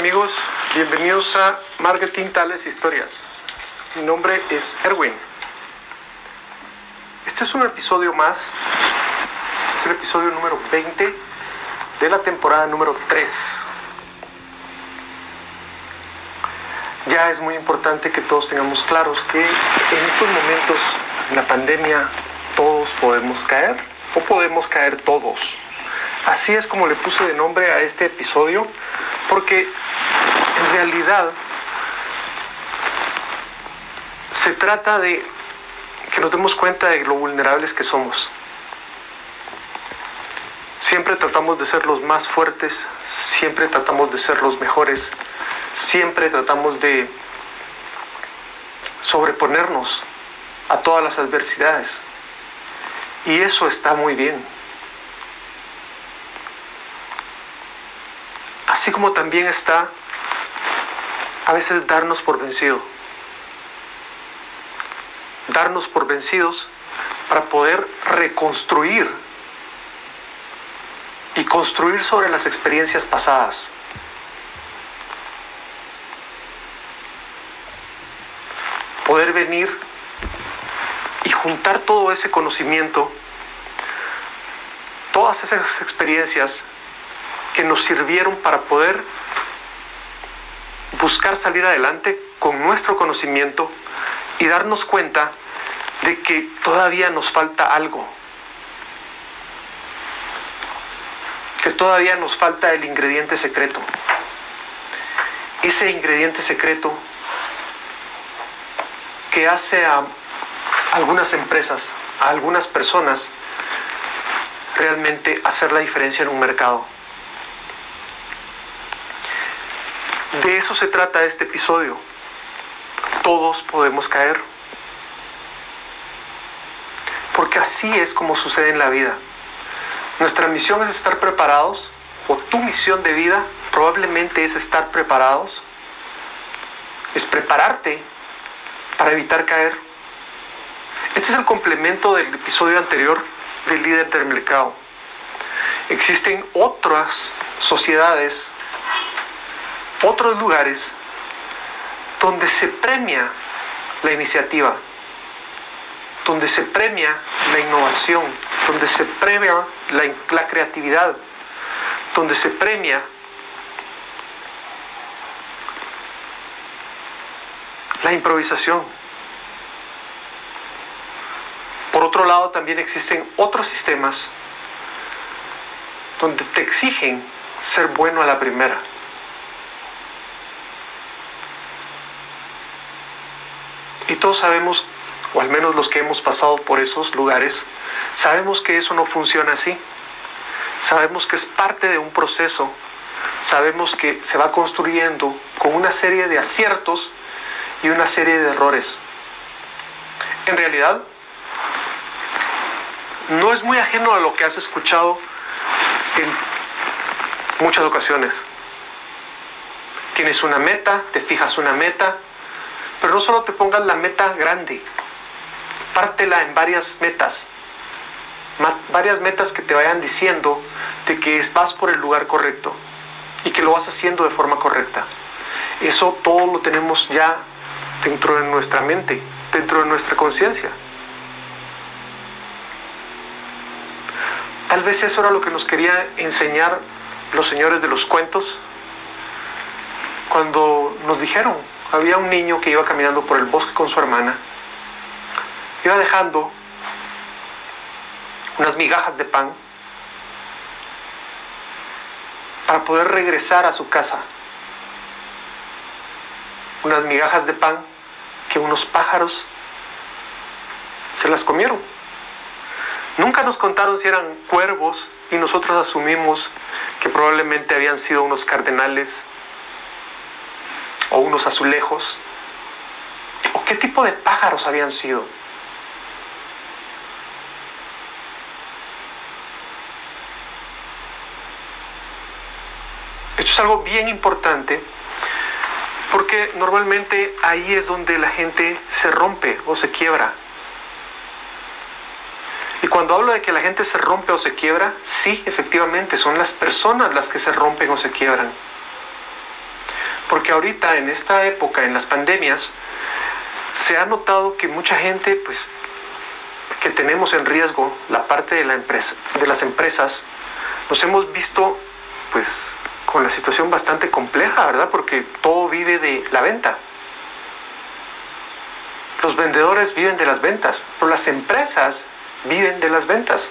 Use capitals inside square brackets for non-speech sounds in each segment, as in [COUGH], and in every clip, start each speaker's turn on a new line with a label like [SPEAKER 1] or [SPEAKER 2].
[SPEAKER 1] amigos? Bienvenidos a Marketing Tales Historias. Mi nombre es Erwin. Este es un episodio más, es el episodio número 20 de la temporada número 3. Ya es muy importante que todos tengamos claros que en estos momentos, en la pandemia, todos podemos caer o podemos caer todos. Así es como le puse de nombre a este episodio, porque realidad se trata de que nos demos cuenta de lo vulnerables que somos. Siempre tratamos de ser los más fuertes, siempre tratamos de ser los mejores, siempre tratamos de sobreponernos a todas las adversidades. Y eso está muy bien. Así como también está a veces darnos por vencido. Darnos por vencidos para poder reconstruir y construir sobre las experiencias pasadas. Poder venir y juntar todo ese conocimiento, todas esas experiencias que nos sirvieron para poder buscar salir adelante con nuestro conocimiento y darnos cuenta de que todavía nos falta algo, que todavía nos falta el ingrediente secreto. Ese ingrediente secreto que hace a algunas empresas, a algunas personas, realmente hacer la diferencia en un mercado. De eso se trata este episodio. Todos podemos caer. Porque así es como sucede en la vida. Nuestra misión es estar preparados, o tu misión de vida probablemente es estar preparados, es prepararte para evitar caer. Este es el complemento del episodio anterior del líder del mercado. Existen otras sociedades otros lugares donde se premia la iniciativa, donde se premia la innovación, donde se premia la, creatividad, donde se premia la improvisación. Por otro lado, también existen otros sistemas donde te exigen ser bueno a la primera. Y todos sabemos, o al menos los que hemos pasado por esos lugares, sabemos que eso no funciona así. Sabemos que es parte de un proceso. Sabemos que se va construyendo con una serie de aciertos y una serie de errores. En realidad, no es muy ajeno a lo que has escuchado en muchas ocasiones. Tienes una meta, te fijas una meta, pero no solo te pongas la meta grande, pártela en varias metas, varias metas que te vayan diciendo de que vas por el lugar correcto y que lo vas haciendo de forma correcta. Eso todo lo tenemos ya dentro de nuestra mente, dentro de nuestra conciencia. Tal vez eso era lo que nos quería enseñar los señores de los cuentos cuando nos dijeron, había un niño que iba caminando por el bosque con su hermana, iba dejando unas migajas de pan para poder regresar a su casa. Unas migajas de pan que unos pájaros se las comieron. Nunca nos contaron si eran cuervos y nosotros asumimos que probablemente habían sido unos cardenales unos azulejos, o qué tipo de pájaros habían sido. Esto es algo bien importante porque normalmente ahí es donde la gente se rompe o se quiebra. Y cuando hablo de que la gente se rompe o se quiebra, sí, efectivamente, son las personas las que se rompen o se quiebran. Porque ahorita, en esta época, en las pandemias, se ha notado que mucha gente, pues, que tenemos en riesgo la parte de, la empresa, de las empresas, nos hemos visto, pues, con la situación bastante compleja, ¿verdad? Porque todo vive de la venta. Los vendedores viven de las ventas, pero las empresas viven de las ventas,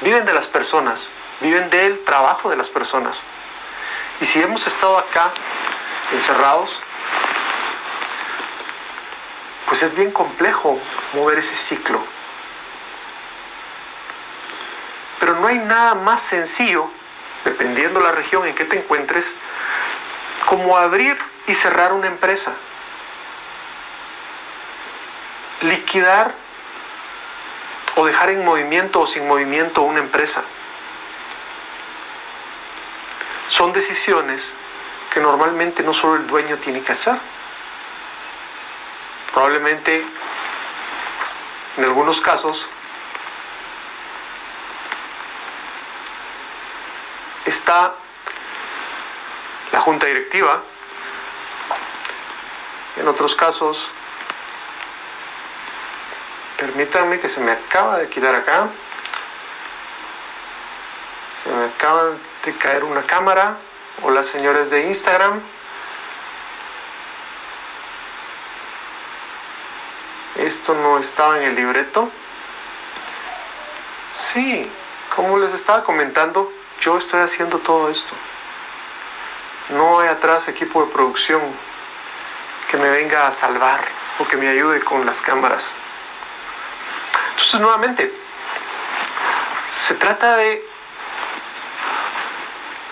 [SPEAKER 1] viven de las personas, viven del trabajo de las personas. Y si hemos estado acá encerrados, pues es bien complejo mover ese ciclo. Pero no hay nada más sencillo, dependiendo la región en que te encuentres, como abrir y cerrar una empresa. Liquidar o dejar en movimiento o sin movimiento una empresa. Son decisiones que normalmente no solo el dueño tiene que hacer. Probablemente en algunos casos está la junta directiva, en otros casos, permítanme que se me acaba de quitar acá, se me acaba de caer una cámara, hola señores de Instagram, esto no estaba en el libreto, sí, como les estaba comentando, yo estoy haciendo todo esto. No hay atrás equipo de producción que me venga a salvar o que me ayude con las cámaras. Entonces, nuevamente, se trata de...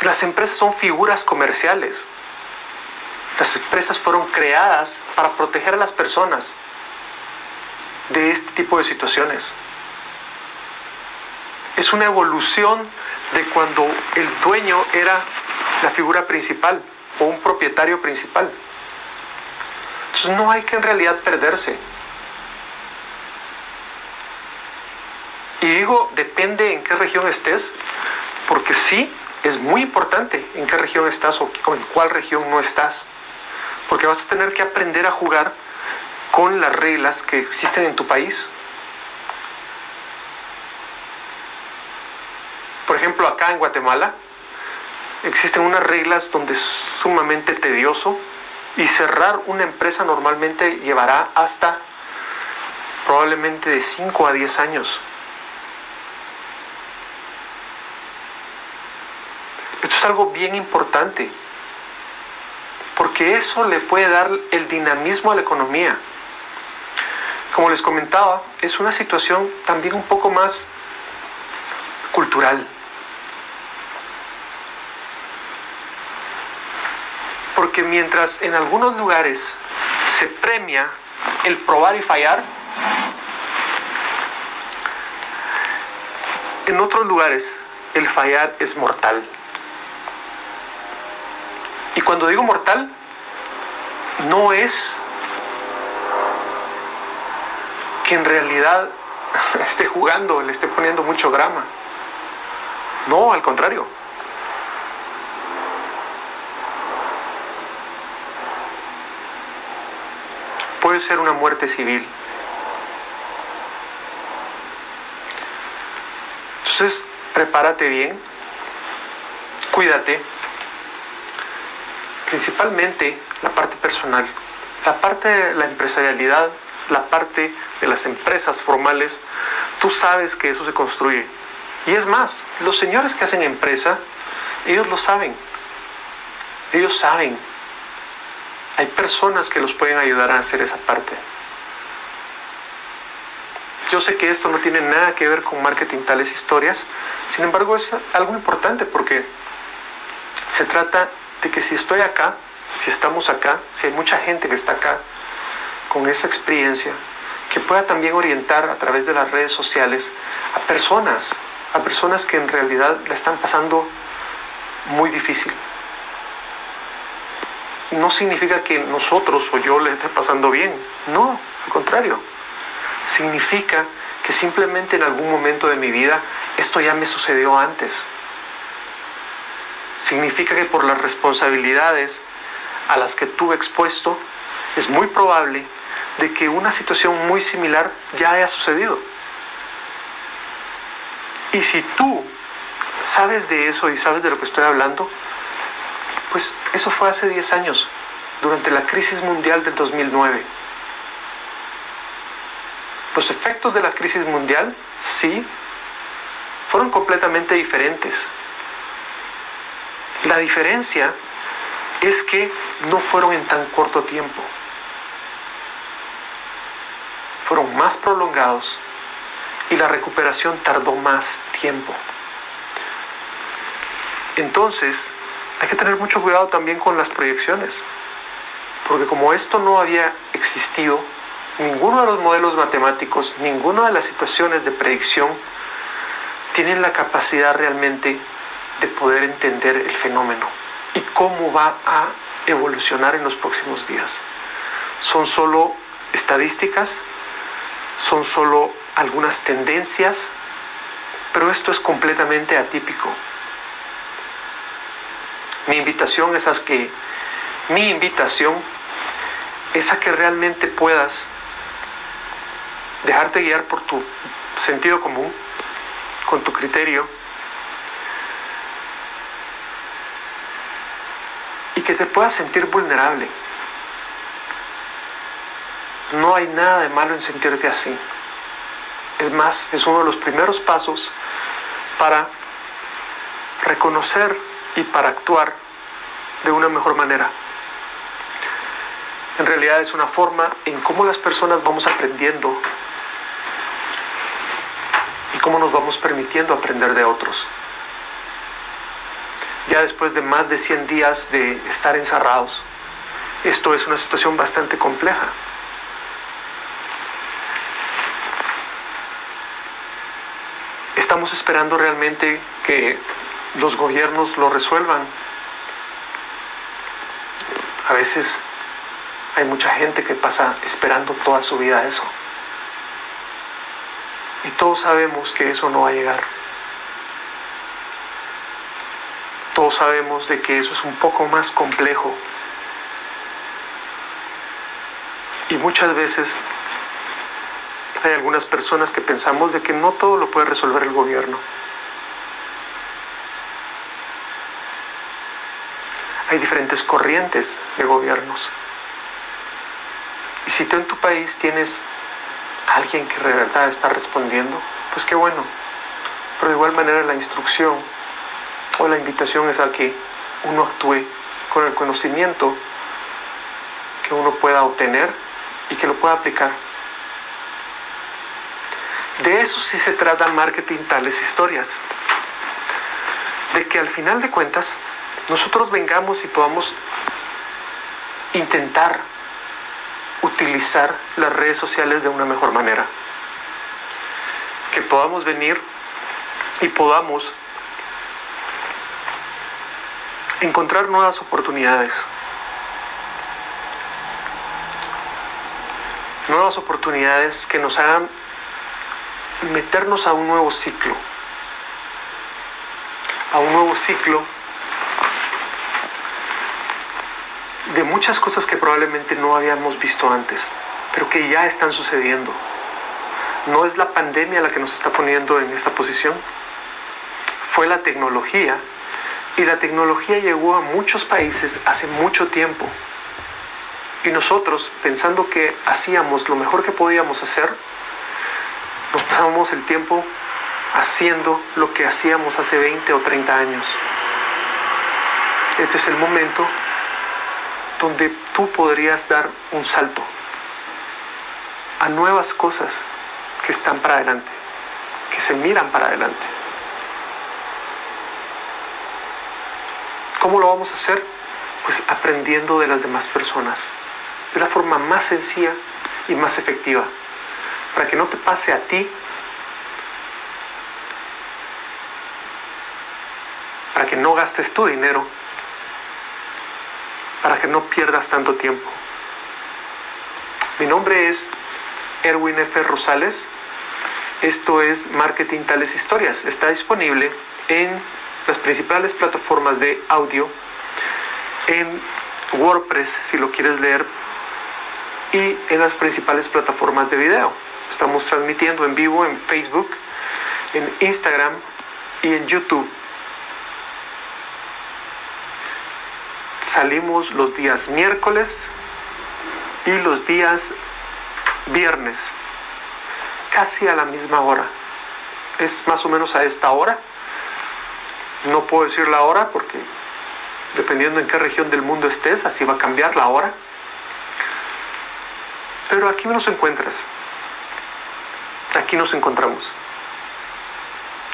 [SPEAKER 1] Las empresas son figuras comerciales. Las empresas fueron creadas para proteger a las personas de este tipo de situaciones. Es una evolución de cuando el dueño era la figura principal o un propietario principal. Entonces no hay que en realidad perderse. Y digo, depende en qué región estés, porque sí, es muy importante en qué región estás o en cuál región no estás. Porque vas a tener que aprender a jugar con las reglas que existen en tu país. Por ejemplo, acá en Guatemala existen unas reglas donde es sumamente tedioso y cerrar una empresa normalmente llevará hasta probablemente de 5 a 10 años. Esto es algo bien importante, porque eso le puede dar el dinamismo a la economía. Como les comentaba, es una situación también un poco más cultural. Porque mientras en algunos lugares se premia el probar y fallar, en otros lugares el fallar es mortal. Y cuando digo mortal, no es que en realidad [LAUGHS] esté jugando, le esté poniendo mucho grama. No, al contrario. puede ser una muerte civil. Entonces, prepárate bien, cuídate, principalmente la parte personal, la parte de la empresarialidad, la parte de las empresas formales, tú sabes que eso se construye. Y es más, los señores que hacen empresa, ellos lo saben. Ellos saben hay personas que los pueden ayudar a hacer esa parte. Yo sé que esto no tiene nada que ver con marketing tales historias, sin embargo es algo importante porque se trata de que si estoy acá, si estamos acá, si hay mucha gente que está acá con esa experiencia, que pueda también orientar a través de las redes sociales a personas, a personas que en realidad la están pasando muy difícil no significa que nosotros o yo le esté pasando bien. No, al contrario. Significa que simplemente en algún momento de mi vida esto ya me sucedió antes. Significa que por las responsabilidades a las que tuve expuesto, es muy probable de que una situación muy similar ya haya sucedido. Y si tú sabes de eso y sabes de lo que estoy hablando, pues eso fue hace 10 años, durante la crisis mundial del 2009. Los efectos de la crisis mundial, sí, fueron completamente diferentes. La diferencia es que no fueron en tan corto tiempo. Fueron más prolongados y la recuperación tardó más tiempo. Entonces, hay que tener mucho cuidado también con las proyecciones, porque como esto no había existido, ninguno de los modelos matemáticos, ninguna de las situaciones de predicción tienen la capacidad realmente de poder entender el fenómeno y cómo va a evolucionar en los próximos días. Son solo estadísticas, son solo algunas tendencias, pero esto es completamente atípico. Mi invitación es a que mi invitación es a que realmente puedas dejarte guiar por tu sentido común, con tu criterio, que te puedas sentir vulnerable. No hay nada de malo en sentirte así. Es más, es uno de los primeros pasos para reconocer y para actuar de una mejor manera. En realidad es una forma en cómo las personas vamos aprendiendo y cómo nos vamos permitiendo aprender de otros. Ya después de más de 100 días de estar encerrados, esto es una situación bastante compleja. Estamos esperando realmente que los gobiernos lo resuelvan. A veces hay mucha gente que pasa esperando toda su vida eso. Y todos sabemos que eso no va a llegar. Sabemos de que eso es un poco más complejo. Y muchas veces hay algunas personas que pensamos de que no todo lo puede resolver el gobierno. Hay diferentes corrientes de gobiernos. Y si tú en tu país tienes alguien que de verdad está respondiendo, pues qué bueno. Pero de igual manera la instrucción o la invitación es a que uno actúe con el conocimiento que uno pueda obtener y que lo pueda aplicar. De eso sí se trata marketing tales historias. De que al final de cuentas nosotros vengamos y podamos intentar utilizar las redes sociales de una mejor manera. Que podamos venir y podamos encontrar nuevas oportunidades. Nuevas oportunidades que nos hagan meternos a un nuevo ciclo. A un nuevo ciclo de muchas cosas que probablemente no habíamos visto antes, pero que ya están sucediendo. No es la pandemia la que nos está poniendo en esta posición, fue la tecnología. Y la tecnología llegó a muchos países hace mucho tiempo. Y nosotros, pensando que hacíamos lo mejor que podíamos hacer, nos pasamos el tiempo haciendo lo que hacíamos hace 20 o 30 años. Este es el momento donde tú podrías dar un salto a nuevas cosas que están para adelante, que se miran para adelante. ¿Cómo lo vamos a hacer? Pues aprendiendo de las demás personas, de la forma más sencilla y más efectiva, para que no te pase a ti, para que no gastes tu dinero para que no pierdas tanto tiempo. Mi nombre es Erwin F. Rosales. Esto es Marketing Tales Historias. Está disponible en las principales plataformas de audio, en WordPress si lo quieres leer y en las principales plataformas de video. Estamos transmitiendo en vivo en Facebook, en Instagram y en YouTube. Salimos los días miércoles y los días viernes, casi a la misma hora. Es más o menos a esta hora. No puedo decir la hora porque dependiendo en qué región del mundo estés, así va a cambiar la hora. Pero aquí nos encuentras. Aquí nos encontramos.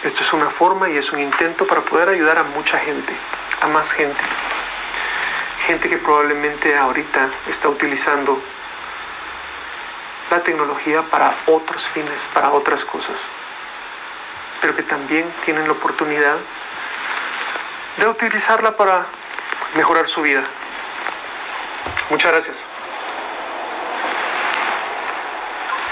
[SPEAKER 1] Esto es una forma y es un intento para poder ayudar a mucha gente, a más gente. Gente que probablemente ahorita está utilizando la tecnología para otros fines, para otras cosas, pero que también tienen la oportunidad de utilizarla para mejorar su vida. Muchas gracias.